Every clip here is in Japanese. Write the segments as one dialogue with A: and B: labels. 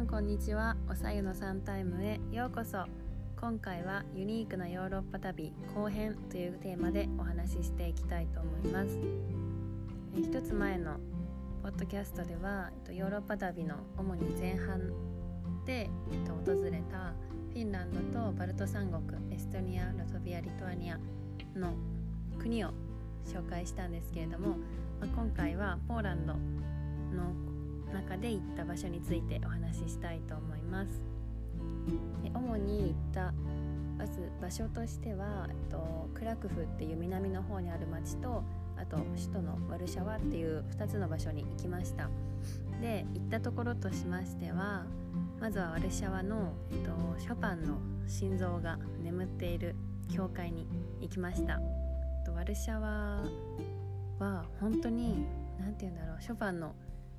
A: さんこんにちは。おさゆのサンタイムへようこそ。今回はユニークなヨーロッパ旅後編というテーマでお話ししていきたいと思います。一つ前のポッドキャストではヨーロッパ旅の主に前半で訪れたフィンランドとバルト三国エストニアラトビアリトアニアの国を紹介したんですけれども、ま、今回はポーランドの中で行った場所についてお話ししたいと思います。で主に行ったまず場所としては、えっと、クラクフっていう南の方にある町とあと首都のワルシャワっていう2つの場所に行きましたで行ったところとしましてはまずはワルシャワの、えっと、ショパンの心臓が眠っている教会に行きましたワルシャワは本当に何て言うんだろうショパンの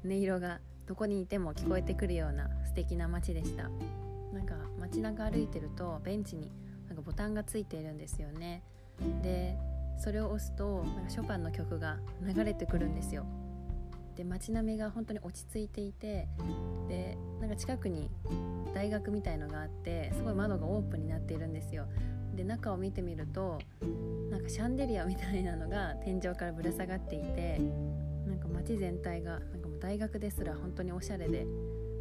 A: 音色がどこにいても聞こえてくるような素敵な街でした。なんか街中歩いてるとベンチになんかボタンがついているんですよね。でそれを押すとなんかショパンの曲が流れてくるんですよ。で街並みが本当に落ち着いていてでなんか近くに大学みたいのがあってすごい窓がオープンになっているんですよ。で中を見てみるとなんかシャンデリアみたいなのが天井からぶら下がっていてなんか街全体がなんか大学ですら本当におしゃれで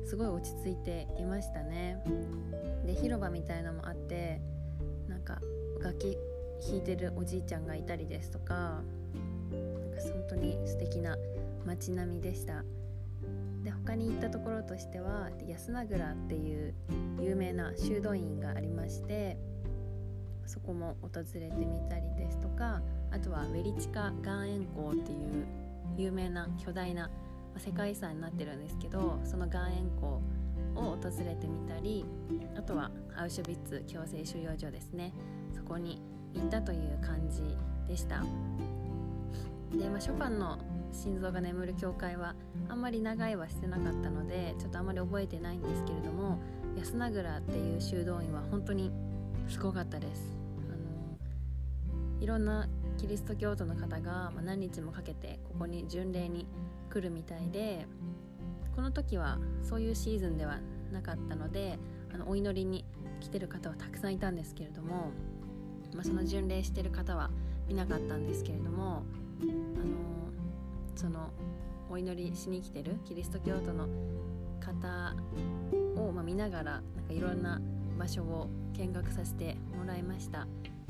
A: すごい落ち着いていましたね。で広場みたいなのもあってなんか楽器弾いてるおじいちゃんがいたりですとかなんか本当に素敵な街並みでした。で他に行ったところとしては安名倉っていう有名な修道院がありましてそこも訪れてみたりですとかあとはウェリチカ岩塩港っていう有名な巨大な世界遺産になってるんですけどその岩塩港を訪れてみたりあとはアウシュビッツ強制収容所ですね。そこに行ったという感じでした。で、まあ、ショパンの心臓が眠る教会はあんまり長いはしてなかったのでちょっとあんまり覚えてないんですけれども安名倉っていう修道院は本当にすごかったです。いろんなキリスト教徒の方が何日もかけてここに巡礼に来るみたいでこの時はそういうシーズンではなかったのであのお祈りに来てる方はたくさんいたんですけれども、まあ、その巡礼してる方は見なかったんですけれども、あのそのお祈りしに来てるキリスト教徒の方を、ま、見ながらなんかいろんな場所を見学させてもらいました。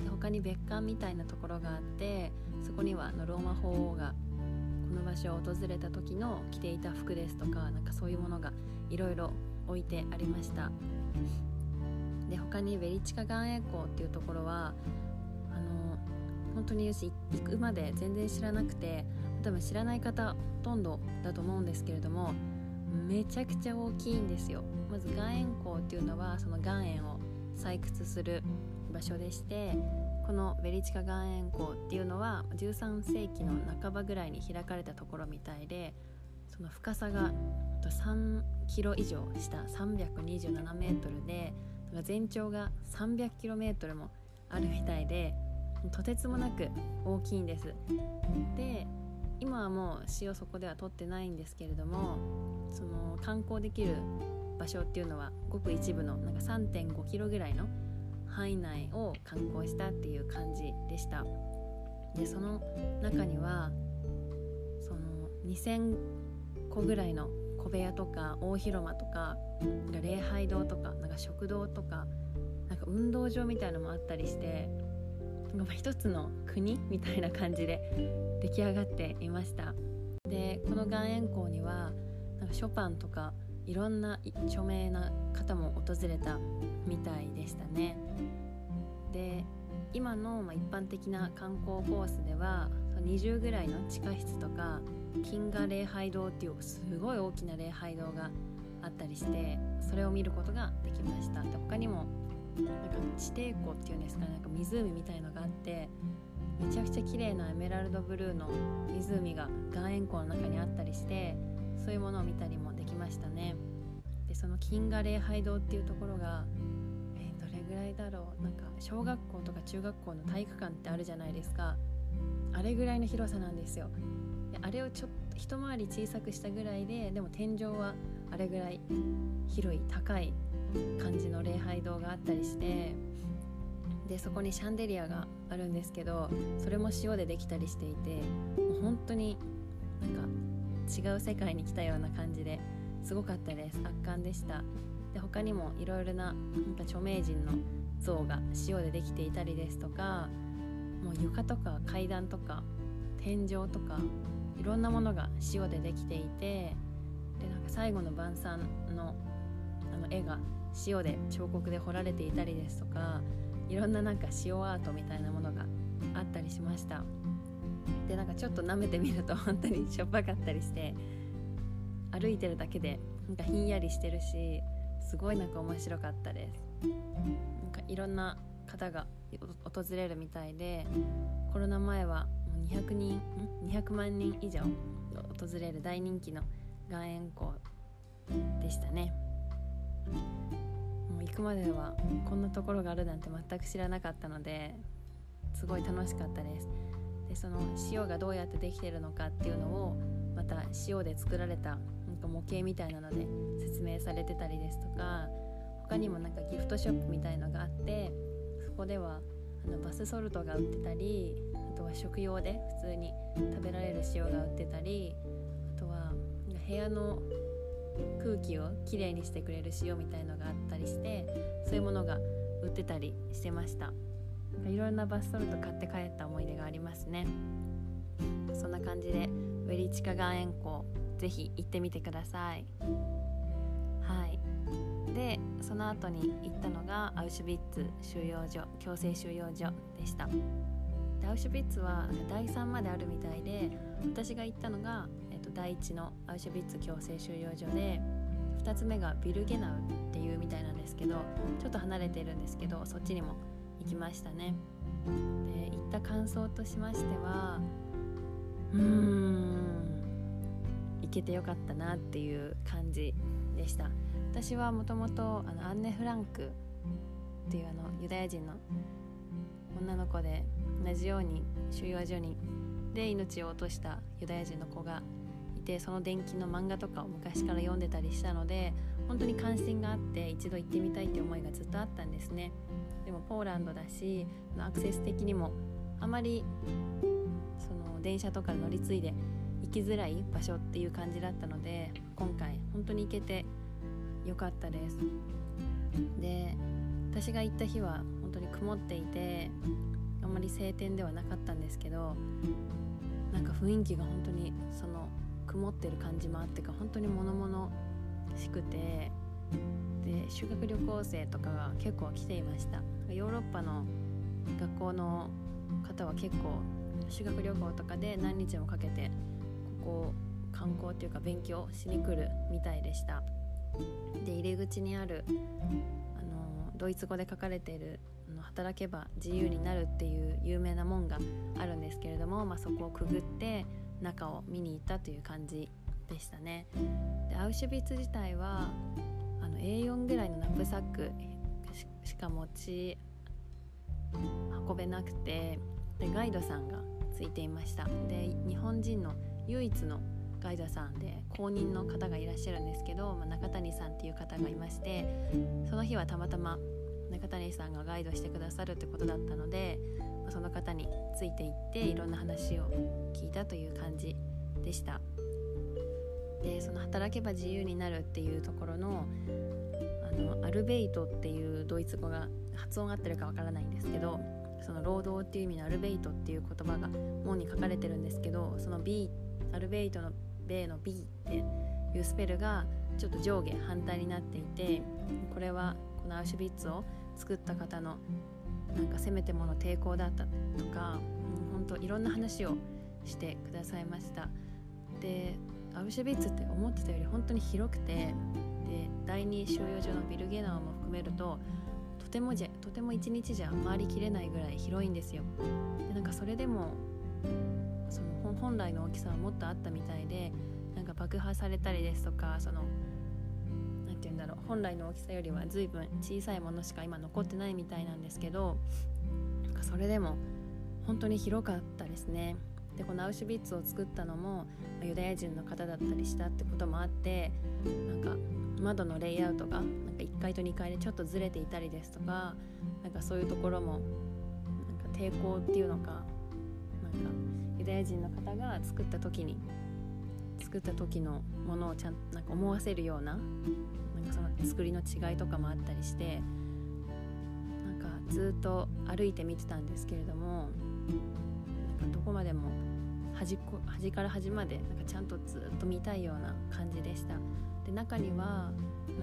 A: 他に別館みたいなところがあってそこにはあのローマ法王がこの場所を訪れた時の着ていた服ですとかなんかそういうものがいろいろ置いてありました。で他にベリチカ岩塩港っていうところはあの本当によし行くまで全然知らなくて多分知らない方ほとんどだと思うんですけれどもめちゃくちゃ大きいんですよ。まず岩塩港っていうのはその岩塩を採掘する場所でしてこのベリチカ岩塩港っていうのは13世紀の半ばぐらいに開かれたところみたいでその深さが3キロ以上した327メートルで全長が300キロメートルもあるみたいでとてつもなく大きいんです。で今はもう塩そこでは取ってないんですけれどもその観光できる場所っていうのはごく一部のなんか3.5キロぐらいの範囲内を観光したっていう感じでした。でその中にはその2,000個ぐらいの小部屋とか大広間とか礼拝堂とかなんか食堂とかなんか運動場みたいのもあったりしてなんか一つの国みたいな感じで 出来上がっていました。でこの岩塩港にはなんかショパンとかいろんな著名な方も訪れたみたいでしたね。で今の、ま、一般的な観光コースでは20ぐらいの地下室とか金河礼拝堂っていうすごい大きな礼拝堂があったりしてそれを見ることができました。で他にもなんか地底湖っていうんですかねなんか湖みたいのがあってめちゃくちゃ綺麗なエメラルドブルーの湖が岩塩湖の中にあったりしてそういうものを見たりもましたね。でその金河礼拝堂っていうところが、えー、どれぐらいだろう。なんか小学校とか中学校の体育館ってあるじゃないですか。あれぐらいの広さなんですよ。であれをちょっと一回り小さくしたぐらいででも天井はあれぐらい広い高い感じの礼拝堂があったりしてでそこにシャンデリアがあるんですけどそれも塩でできたりしていてもう本当になんか違う世界に来たような感じですごかったです。圧巻でした。で他にもいろいろななんか著名人の像が塩でできていたりですとかもう床とか階段とか天井とかいろんなものが塩でできていてでなんか最後の晩餐のあの絵が塩で彫刻で彫られていたりですとかいろんななんか塩アートみたいなものがあったりしました。でなんかちょっと舐めてみると本当にしょっぱかったりして歩いてるだけでなんかひんやりしてるしすごいなんか面白かったです。なんかいろんな方が訪れるみたいでコロナ前はもう200人200万人以上訪れる大人気の岩塩湖でしたね。もう行くまではこんなところがあるなんて全く知らなかったのですごい楽しかったです。でその塩がどうやってできてるのかっていうのをまた塩で作られた模型みたいなので説明されてたりですとか他にもなんかギフトショップみたいのがあってそこではあのバスソルトが売ってたりあとは食用で普通に食べられる塩が売ってたりあとは部屋の空気をきれいにしてくれる塩みたいのがあったりしてそういうものが売ってたりしてました。いろんなバスソルト買って帰った思い出がありますね。そんな感じでウェリチカ岩塩湖ぜひ行ってみてください。はい。でその後に行ったのがアウシュビッツ収容所強制収容所でした。でアウシュビッツは第3まであるみたいで私が行ったのがえっと第1のアウシュビッツ強制収容所で2つ目がビルゲナウっていうみたいなんですけどちょっと離れてるんですけどそっちにも行きましたね。で行った感想としましてはうーん。行けてよかったなっていう感じでした。私はもともとアンネ・フランクっていうあのユダヤ人の女の子で同じように収容所にで命を落としたユダヤ人の子がいてその伝記の漫画とかを昔から読んでたりしたので本当に関心があって一度行ってみたいって思いがずっとあったんですね。でもポーランドだしアクセス的にもあまりの電車とか乗り継いで行きづらい場所っていう感じだったので今回本当に行けてよかったです。で私が行った日は本当に曇っていてあんまり晴天ではなかったんですけどなんか雰囲気が本当にその曇ってる感じもあってか本当に物々しくてで修学旅行生とかが結構来ていました。ヨーロッパの学校の方は結構修学旅行とかで何日もかけてここ観光っていうか勉強しに来るみたいでした。で入り口にあるあのドイツ語で書かれているあの働けば自由になるっていう有名な門があるんですけれども、まあ、そこをくぐって中を見に行ったという感じでしたね。でアウシュビッツ自体はあの A4 ぐらいのナップサックしか持ち運べなくてでガイドさんがついていました。で日本人の唯一のガイドさんで公認の方がいらっしゃるんですけど、まあ、中谷さんっていう方がいましてその日はたまたま中谷さんがガイドしてくださるってことだったので、まあ、その方についていっていろんな話を聞いたという感じでした。でその働けば自由になるっていうところのあのアルベイトっていうドイツ語が発音が合ってるかわからないんですけどその労働っていう意味のアルベイトっていう言葉が門に書かれてるんですけどその B アルベイトの米の B っていうスペルがちょっと上下反対になっていてこれはこのアウシュビッツを作った方のなんかせめてもの抵抗だったとか、うん、本当いろんな話をしてくださいました。でアウシュビッツって思ってたより本当に広くてで第二収容所のビルゲナーも含めるととてもじゃとても一日じゃ回りきれないぐらい広いんですよ。でなんかそれでもその本来の大きさはもっとあったみたいでなんか爆破されたりですとかそのて言うんだろう本来の大きさよりは随分小さいものしか今残ってないみたいなんですけどなんかそれでも本当に広かったですね。でこのアウシュビッツを作ったのもユダヤ人の方だったりしたってこともあってなんか窓のレイアウトがなんか1階と2階でちょっとずれていたりですとかなんかそういうところもなんか抵抗っていうのかなんかユダヤ人の方が作った時に作った時のものをちゃんとなんか思わせるようななんかその作りの違いとかもあったりしてなんかずっと歩いて見てたんですけれどもなんかどこまでも端っこ端から端までなんかちゃんとずっと見たいような感じでした。で中には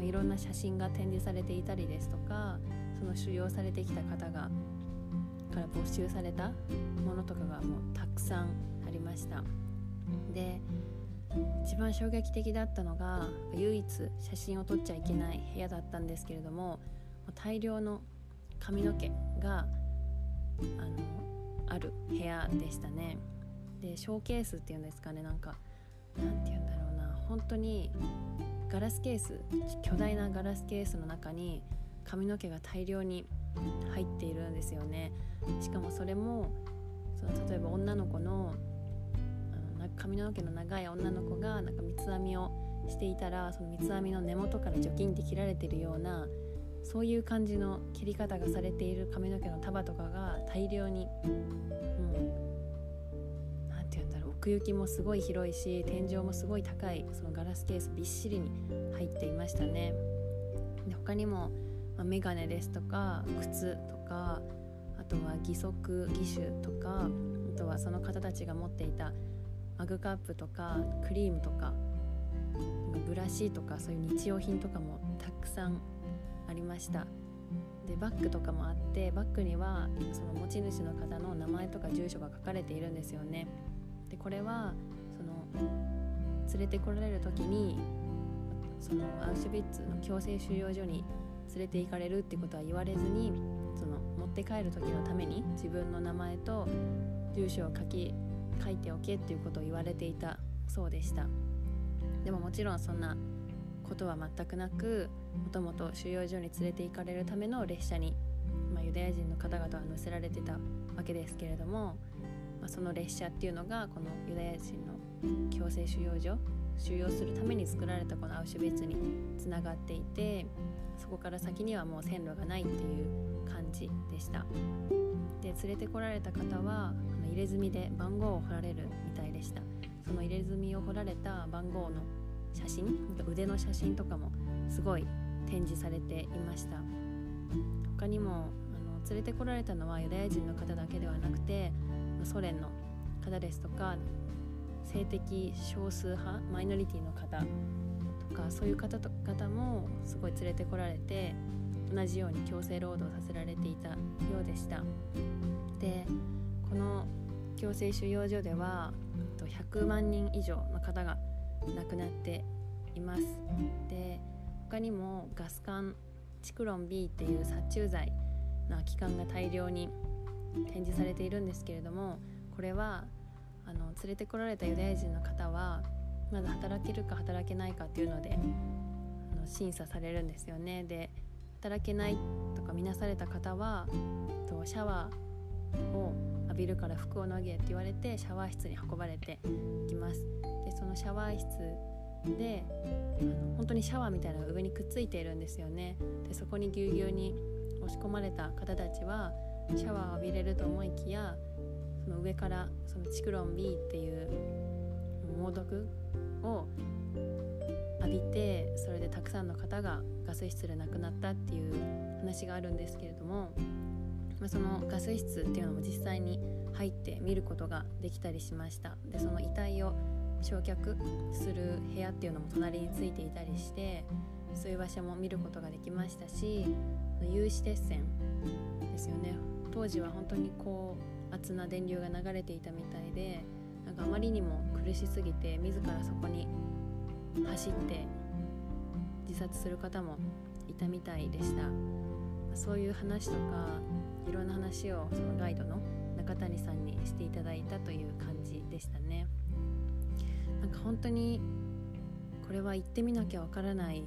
A: いろんな写真が展示されていたりですとかその収容されてきた方がから没収されたものとかがもうたくさんありました。で一番衝撃的だったのが唯一写真を撮っちゃいけない部屋だったんですけれども大量の髪の毛があのある部屋でしたね。でショーケースっていうんですかね。なんかなんて言うんだろうな。本当にガラスケース巨大なガラスケースの中に髪の毛が大量に入っているんですよね。しかもそれもその例えば女の子のあの髪の毛の長い女の子がなんか三つ編みをしていたらその三つ編みの根元から除菌って切られてるようなそういう感じの切り方がされている髪の毛の束とかが大量に奥行きもすごい広いし天井もすごい高いそのガラスケースびっしりに入っていましたね。で他にも、まあ、メガネですとか靴とかあとは義足義手とかあとはその方たちが持っていたマグカップとかクリームとかブラシとかそういう日用品とかもたくさんありました。でバッグとかもあってバッグにはその持ち主の方の名前とか住所が書かれているんですよね。でこれはその連れてこられる時にそのアウシュビッツの強制収容所に連れて行かれるってことは言われずにその持って帰る時のために自分の名前と住所を書き書いておけっていうことを言われていたそうでした。でももちろんそんなことは全くなくもともと収容所に連れて行かれるための列車に、まあ、ユダヤ人の方々は乗せられてたわけですけれどもあ、その列車っていうのがこのユダヤ人の強制収容所収容するために作られたこのアウシュビッツにつながっていてそこから先にはもう線路がないっていう感じでした。で連れてこられた方はあの入れ墨で番号を彫られるみたいでした。その入れ墨を彫られた番号の写真腕の写真とかもすごい展示されていました。他にもあの連れてこられたのはユダヤ人の方だけではなくてソ連の方ですとか性的少数派マイノリティの方とかそういう方と方もすごい連れてこられて同じように強制労働させられていたようでした。でこの強制収容所では100万人以上の方が亡くなっています。で他にもガス管チクロン B っていう殺虫剤の空き缶が大量に展示されているんですけれどもこれはあの連れてこられたユダヤ人の方はまだ働けるか働けないかっていうのであの審査されるんですよね。で働けないとか見なされた方はとシャワーを浴びるから服を脱げって言われてシャワー室に運ばれていきます。でそのシャワー室であの本当にシャワーみたいなのが上にくっついているんですよね。でそこにぎゅうぎゅうに押し込まれた方たちはシャワー浴びれると思いきやその上からそのチクロン B っていう猛毒を浴びてそれでたくさんの方がガス室で亡くなったっていう話があるんですけれども、まあ、そのガス室っていうのも実際に入って見ることができたりしました。でその遺体を焼却する部屋っていうのも隣についていたりしてそういう場所も見ることができましたし有刺鉄線ですよね。当時は本当にこう熱な電流が流れていたみたいでなんかあまりにも苦しすぎて自らそこに走って自殺する方もいたみたいでした。そういう話とかいろんな話をそのガイドの中谷さんにしていただいたという感じでしたね。なんか本当にこれは行ってみなきゃわからない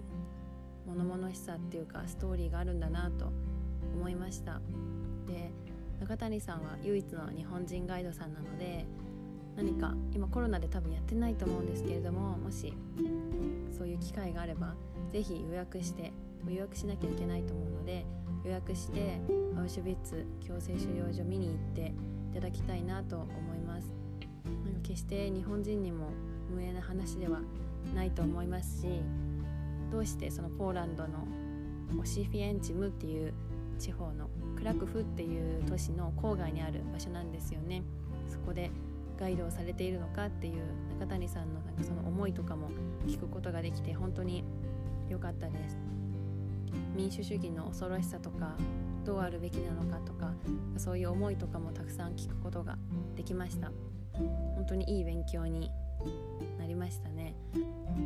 A: 物々しさっていうかストーリーがあるんだなと思いました。で中谷さんは唯一の日本人ガイドさんなので何か今コロナで多分やってないと思うんですけれどももしそういう機会があれば是非予約して予約しなきゃいけないと思うので予約してアウシュビッツ強制収容所見に行っていただきたいなと思います。なんか決して日本人にも無縁な話ではないと思いますしどうしてそのポーランドのオシフィエンチムっていう地方のクラクフっていう都市の郊外にある場所なんですよね。そこでガイドをされているのかっていう中谷さんのなんかその思いとかも聞くことができて本当に良かったです。民主主義の恐ろしさとかどうあるべきなのかとかそういう思いとかもたくさん聞くことができました。本当にいい勉強になりましたね。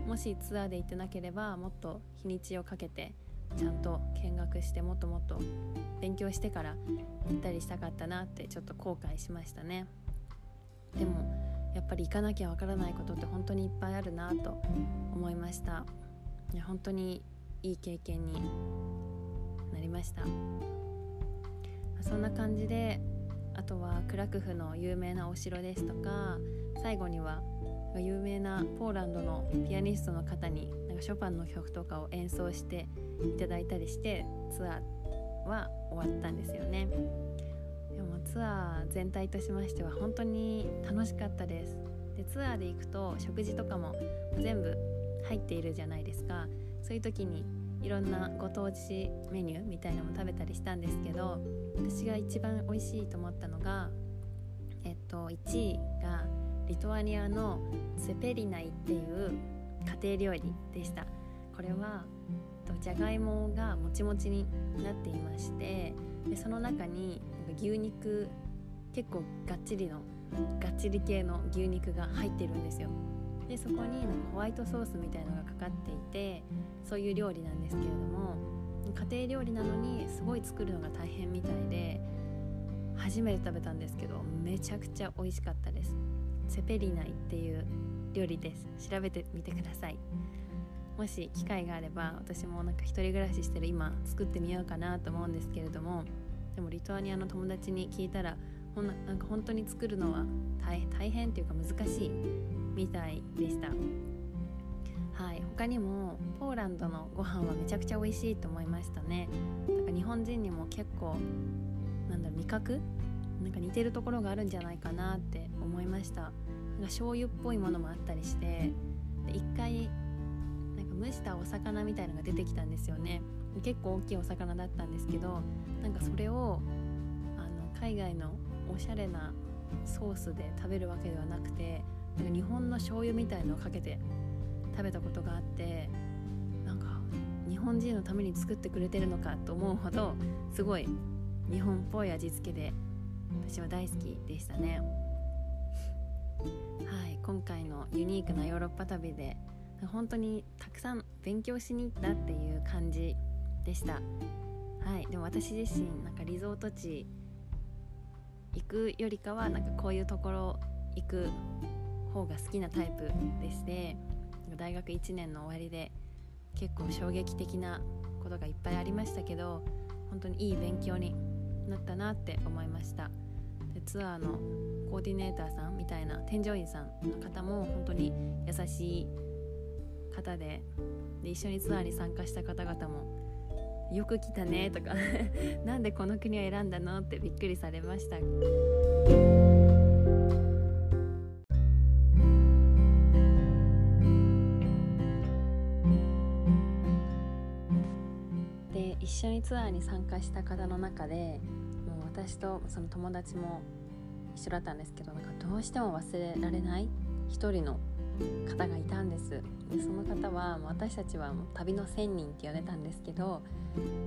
A: もしツアーで行ってなければもっと日にちをかけてちゃんと見学してもっともっと勉強してから行ったりしたかったなってちょっと後悔しましたね。でもやっぱり行かなきゃわからないことって本当にいっぱいあるなと思いました。いや本当にいい経験になりました。そんな感じであとはクラクフの有名なお城ですとか最後には有名なポーランドのピアニストの方になんかショパンの曲とかを演奏していただいたりしてツアーは終わったんですよね。でもツアー全体としましては本当に楽しかったです。でツアーで行くと食事とかも全部入っているじゃないですか。そういう時にいろんなご当地メニューみたいなのも食べたりしたんですけど私が一番美味しいと思ったのがえっと1位がリトアニアのセペリナイっていう家庭料理でした。これはじゃがいもがもちもちになっていましてでその中に牛肉結構がっちりのがっちり系の牛肉が入ってるんですよ。でそこになんかホワイトソースみたいのがかかっていてそういう料理なんですけれども家庭料理なのにすごい作るのが大変みたいで初めて食べたんですけどめちゃくちゃ美味しかったです。セペリナイっていう料理です。調べてみてください。もし機会があれば私もなんか一人暮らししてる今作ってみようかなと思うんですけれどもでもリトアニアの友達に聞いたらほんなんか本当に作るのは大大変っていうか難しいみたいでした。はい。他にもポーランドのご飯はめちゃくちゃ美味しいと思いましたね。なんか日本人にも結構なんだろ味覚なんか似てるところがあるんじゃないかなって思いました。なんか醤油っぽいものもあったりして一回なんか蒸したお魚みたいのが出てきたんですよね。結構大きいお魚だったんですけどなんかそれをあの海外のおしゃれなソースで食べるわけではなくてなんか日本の醤油みたいのをかけて食べたことがあってなんか日本人のために作ってくれてるのかと思うほどすごい日本っぽい味付けで私は大好きでしたね。はい今回のユニークなヨーロッパ旅で本当にたくさん勉強しに行ったっていう感じでした。はいでも私自身なんかリゾート地行くよりかはなんかこういうところ行く方が好きなタイプでして大学1年の終わりで結構衝撃的なことがいっぱいありましたけど本当にいい勉強になったなって思いました。ツアーのコーディネーターさんみたいな添乗員さんの方も本当に優しい方でで一緒にツアーに参加した方々もよく来たねとか なんでこの国を選んだのってびっくりされました。で一緒にツアーに参加した方の中で私とその友達も一緒だったんですけどなんかどうしても忘れられない一人の方がいたんです。でその方は私たちはもう旅の仙人って呼んでたんですけど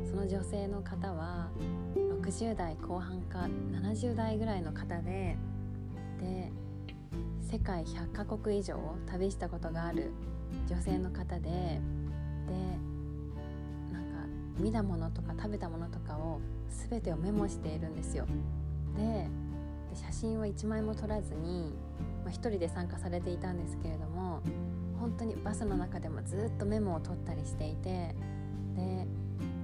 A: その女性の方は60代後半か70代ぐらいの方でで世界100カ国以上旅したことがある女性の方でで見たものとか食べたものとかを全てをメモしているんですよ。で写真は1枚も撮らずに、まあ、1人で参加されていたんですけれども本当にバスの中でもずっとメモを取ったりしていてで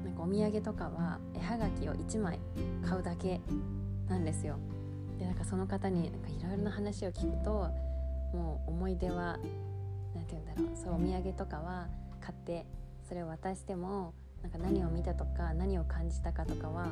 A: なんかお土産とかは絵はがきを1枚買うだけなんですよ。でなんかその方にいろいろな話を聞くともう思い出は何て言うんだろうそうお土産とかは買ってそれを渡してもなんか何を見たとか何を感じたかとかは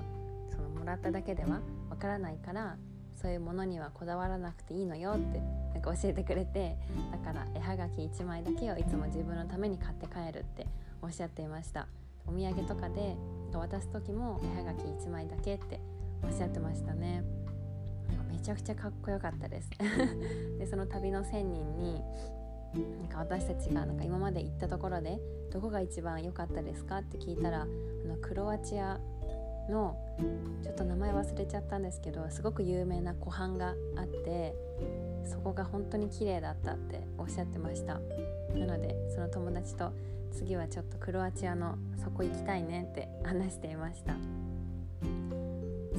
A: そのもらっただけではわからないからそういうものにはこだわらなくていいのよってなんか教えてくれてだから絵はがき1枚だけをいつも自分のために買って帰るっておっしゃっていました。お土産とかで渡す時も絵はがき1枚だけっておっしゃってましたね。なんかめちゃくちゃかっこよかったです。でその旅の1,000人になんか私たちがなんか今まで行ったところでどこが一番良かったですかって聞いたらあのクロアチアのちょっと名前忘れちゃったんですけどすごく有名な湖畔があってそこが本当に綺麗だったっておっしゃってました。なのでその友達と次はちょっとクロアチアのそこ行きたいねって話していました。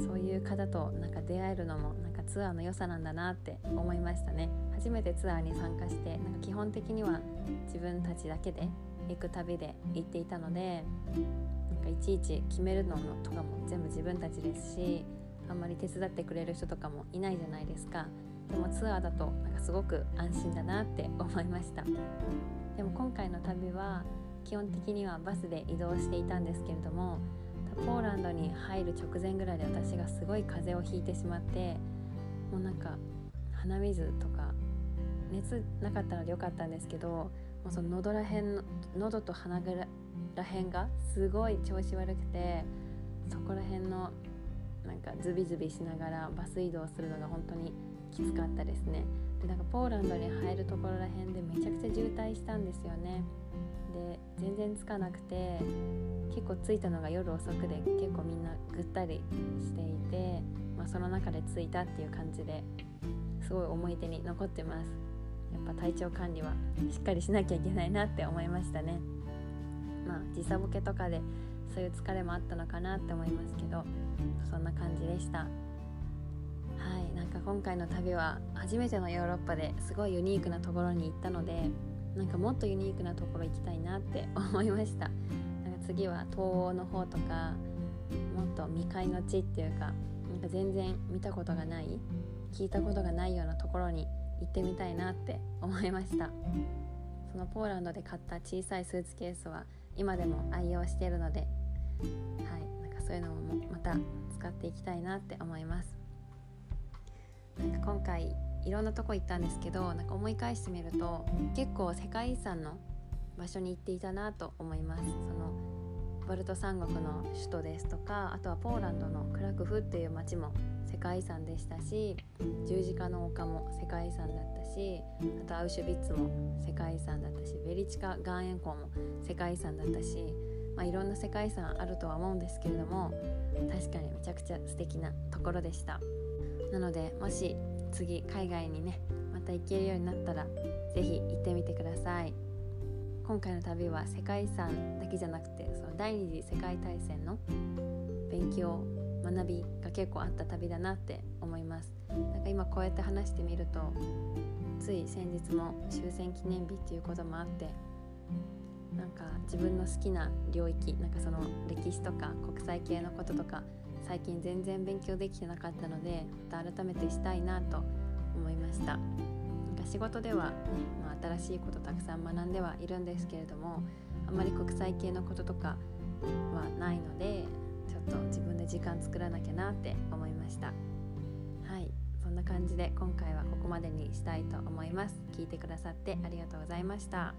A: そういう方となんか出会えるのもなんかツアーの良さなんだなって思いましたね。初めてツアーに参加してなんか基本的には自分たちだけで行く旅で行っていたのでなんかいちいち決めるのとかも全部自分たちですしあんまり手伝ってくれる人とかもいないじゃないですか。でもツアーだとなんかすごく安心だなって 思いました。でも今回の旅は基本的にはバスで移動していたんですけれどもポーランドに入る直前ぐらいで私がすごい風邪をひいてしまってもうなんか鼻水とか熱なかったのでよかったんですけどもうその喉らへん喉と鼻ぐらへんがすごい調子悪くてそこら辺のなんかズビズビしながらバス移動するのが本当にきつかったですね。でなんかポーランドに入るところらへんでめちゃくちゃ渋滞したんですよね。で全然着かなくて結構着いたのが夜遅くで結構みんなぐったりしていて、まあ、その中で着いたっていう感じですごい思い出に残ってます。やっぱ体調管理はしっかりしなきゃいけないなって思いましたね。まあ時差ボケとかでそういう疲れもあったのかなって思いますけどそんな感じでした。はいなんか今回の旅は初めてのヨーロッパですごいユニークなところに行ったのでなんかもっとユニークなところ行きたいなって思いました。なんか次は東欧の方とかもっと未開の地っていうかなんか全然見たことがない聞いたことがないようなところに行ってみたいなって思いました。そのポーランドで買った小さいスーツケースは今でも愛用しているのではいなんかそういうのもまた使っていきたいなって思います。なんか今回いろんなとこ行ったんですけどなんか思い返してみると結構世界遺産の場所に行っていたなと思います。そのバルト三国の首都ですとかあとはポーランドのクラクフっていう町も世界遺産でしたし十字架の丘も世界遺産だったしあとアウシュビッツも世界遺産だったしベリチカ岩塩湖も世界遺産だったし、まあ、いろんな世界遺産あるとは思うんですけれども確かにめちゃくちゃ素敵なところでした。なのでもし次海外にねまた行けるようになったら是非行ってみてください。今回の旅は世界遺産だけじゃなくてその第二次世界大戦の勉強学びが結構あった旅だなって思います。なんか今こうやって話してみるとつい先日も終戦記念日っていうこともあってなんか自分の好きな領域なんかその歴史とか国際系のこととか最近全然勉強できてなかったのでまた改めてしたいなと思いました。仕事では、ね、まあ、新しいことたくさん学んではいるんですけれどもあまり国際系のこととかはないのでちょっと自分で時間作らなきゃなって思いました。はい。そんな感じで今回はここまでにしたいと思います。聞いてくださってありがとうございました。